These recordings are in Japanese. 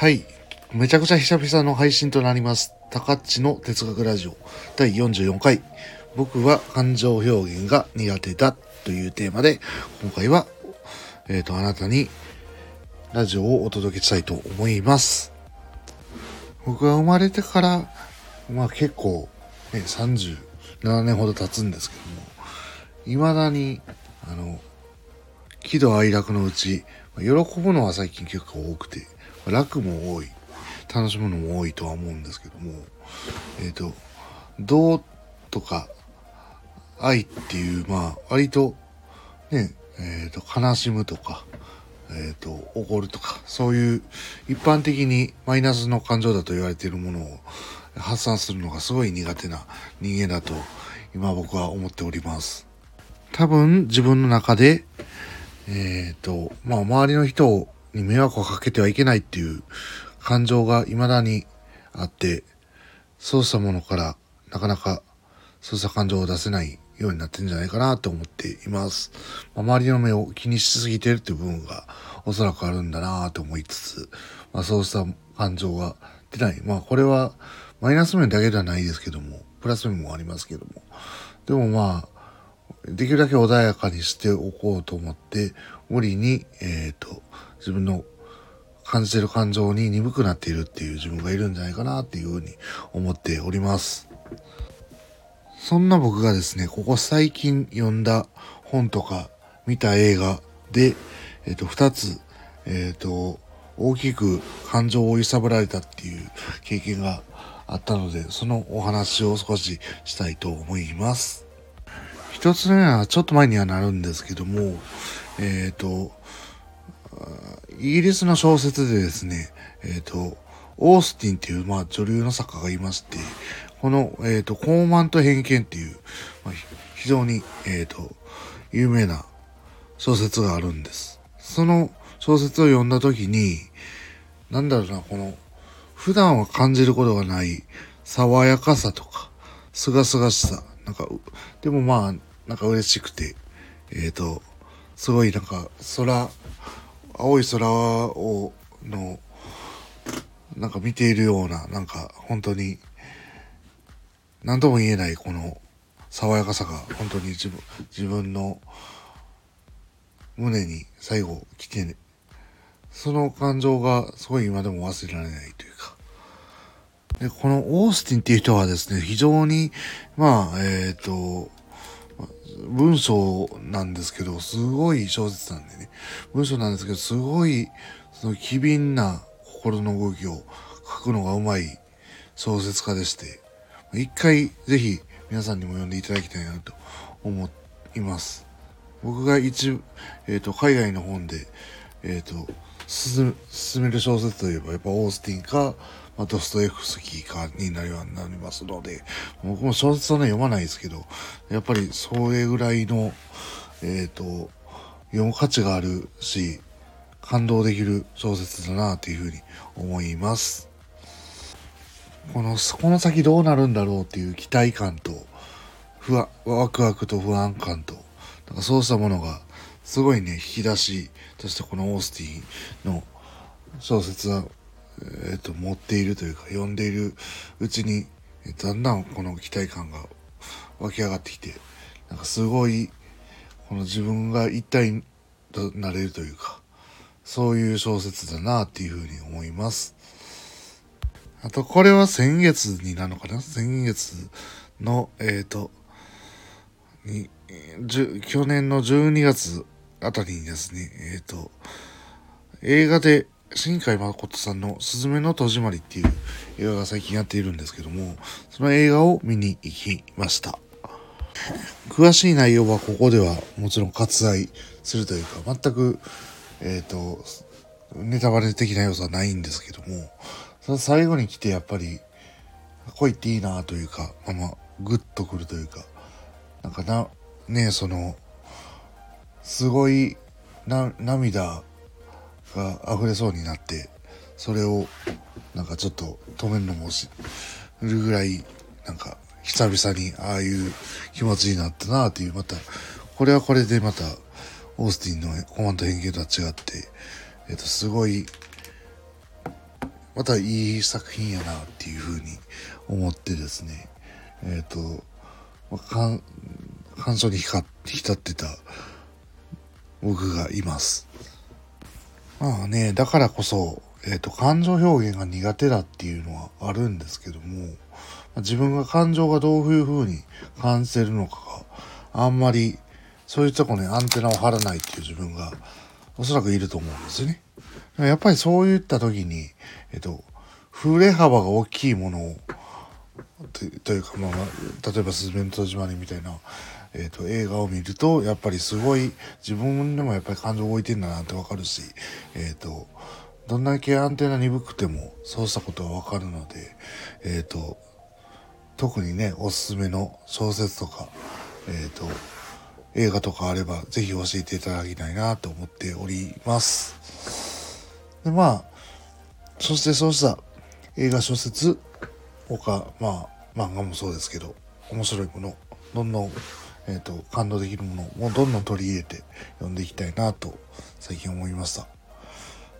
はい。めちゃくちゃ久々の配信となります。タカッチの哲学ラジオ第44回。僕は感情表現が苦手だというテーマで、今回は、えっ、と、あなたにラジオをお届けしたいと思います。僕が生まれてから、まあ結構、ね、37年ほど経つんですけども、未だに、あの、喜怒哀楽のうち、喜ぶのは最近結構多くて、楽も多い、楽しむのも多いとは思うんですけども、えっ、と、どうとか、愛っていう、まあ、割と、ね、えっ、と、悲しむとか、えっ、と、怒るとか、そういう一般的にマイナスの感情だと言われているものを発散するのがすごい苦手な人間だと今僕は思っております。多分自分の中で、えっ、と、まあ周りの人をに迷惑をかけてはいけないっていう感情が未だにあって、そうしたものからなかなかそうした感情を出せないようになってんじゃないかなと思っています。まあ周りの目を気にしすぎてるっていう部分がおそらくあるんだなと思いつつ、まあそうした感情が出ない。まあこれはマイナス面だけではないですけども、プラス面もありますけども。でもまあ、できるだけ穏やかにしておこうと思って、無理に、えっ、と、自分の感じてる感情に鈍くなっているっていう自分がいるんじゃないかなっていうふうに思っております。そんな僕がですね、ここ最近読んだ本とか見た映画で、えっ、と、二つ、えっ、と、大きく感情を揺さぶられたっていう経験があったので、そのお話を少ししたいと思います。一つ目はちょっと前にはなるんですけども、えっ、と、イギリスの小説でですね、えっ、と、オースティンっていう、まあ、女流の作家がいまして、この、えっ、と、傲慢と偏見っていう、まあ、非常に、えっ、と、有名な小説があるんです。その小説を読んだ時に、なんだろうな、この、普段は感じることがない爽やかさとか、すがすがしさ、なんか、でもまあ、なんか嬉しくて、えっ、ー、と、すごいなんか空、青い空を、の、なんか見ているような、なんか本当に、何とも言えないこの爽やかさが本当に自分、自分の胸に最後来て、ね、その感情がすごい今でも忘れられないというか。で、このオースティンっていう人はですね、非常に、まあ、えっ、ー、と、文章なんですけど、すごい小説なんでね、文章なんですけど、すごい、その機敏な心の動きを書くのがうまい小説家でして、一回ぜひ皆さんにも読んでいただきたいなと思います。僕が一、えっ、ー、と、海外の本で、えっ、ー、と、進める小説といえば、やっぱオースティンか、まあ、ドストエフスキーかになりなりますので、僕も小説はね、読まないですけど、やっぱりそれぐらいの、えっ、ー、と、読む価値があるし、感動できる小説だなというふうに思います。この、この先どうなるんだろうっていう期待感と、不安、ワクワクと不安感と、なんかそうしたものが、すごいね、引き出しとしてこのオースティンの小説は、えっ、と、持っているというか、読んでいるうちに、だんだんこの期待感が湧き上がってきて、なんかすごい、この自分が一体となれるというか、そういう小説だなっていうふうに思います。あと、これは先月になるのかな？先月の、えっ、ー、と、に、去年の12月あたりにですね、えっ、ー、と、映画で新海誠さんのすずめの戸締まりっていう映画が最近やっているんですけども、その映画を見に行きました。詳しい内容はここではもちろん割愛するというか、全く、えっ、ー、と、ネタバレ的な要素はないんですけども、その最後に来てやっぱり、こう言っていいなというか、まあまあ、グッとくるというか、なんかな、ねその、すごいな涙が溢れそうになって、それをなんかちょっと止めるのもしるぐらい、なんか久々にああいう気持ちになったなっていう、また、これはこれでまた、オースティンのコマンド偏見とは違って、えっ、と、すごいまたいい作品やなっていうふうに思ってですね、えっ、と、まあ、感感想に浸ってた僕がいます。まあね、だからこそ、えっ、ー、と、感情表現が苦手だっていうのはあるんですけども、自分が感情がどういう風に感じてるのかがあんまりそういうとこにアンテナを張らないっていう自分がおそらくいると思うんですよね。やっぱりそういった時に、えっと、触れ幅が大きいものをというか、まあ、例えば「すずめの戸締まり」みたいな、えーと、映画を見るとやっぱりすごい自分でもやっぱり感情を置いてんだなってわかるし、えーと、どんだけアンテナ鈍くてもそうしたことはわかるので、えーと特にねおすすめの小説とか、えっ、ー、と映画とかあればぜひ教えていただきたいなと思っております。でまあそしてそうした映画小説他まあ漫画もそうですけど面白いものどんどん、えーと、感動できるものもどんどん取り入れて読んでいきたいなと最近思いました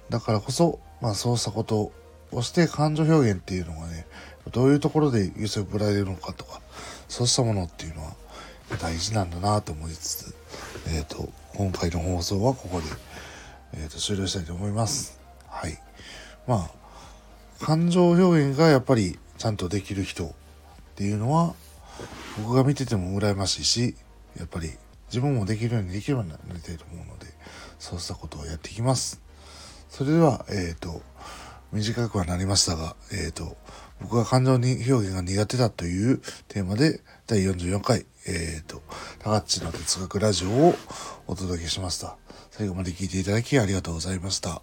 だからこそ、まあ、そうしたことをして感情表現っていうのがねどういうところで揺さぶられるのかとかそうしたものっていうのは大事なんだなと思いつつ、えーと、今回の放送はここで、えーと、終了したいと思います。はい。まあ感情表現がやっぱりちゃんとできる人っていうのは僕が見てても羨ましいしやっぱり自分もできるようにできるようになりたいと思うのでそうしたことをやっていきます。それでは、えっ、ー、と短くはなりましたが、えっ、ー、と僕は感情に表現が苦手だというテーマで第44回、えっ、ー、と、高っちの哲学ラジオをお届けしました。最後まで聞いていただきありがとうございました。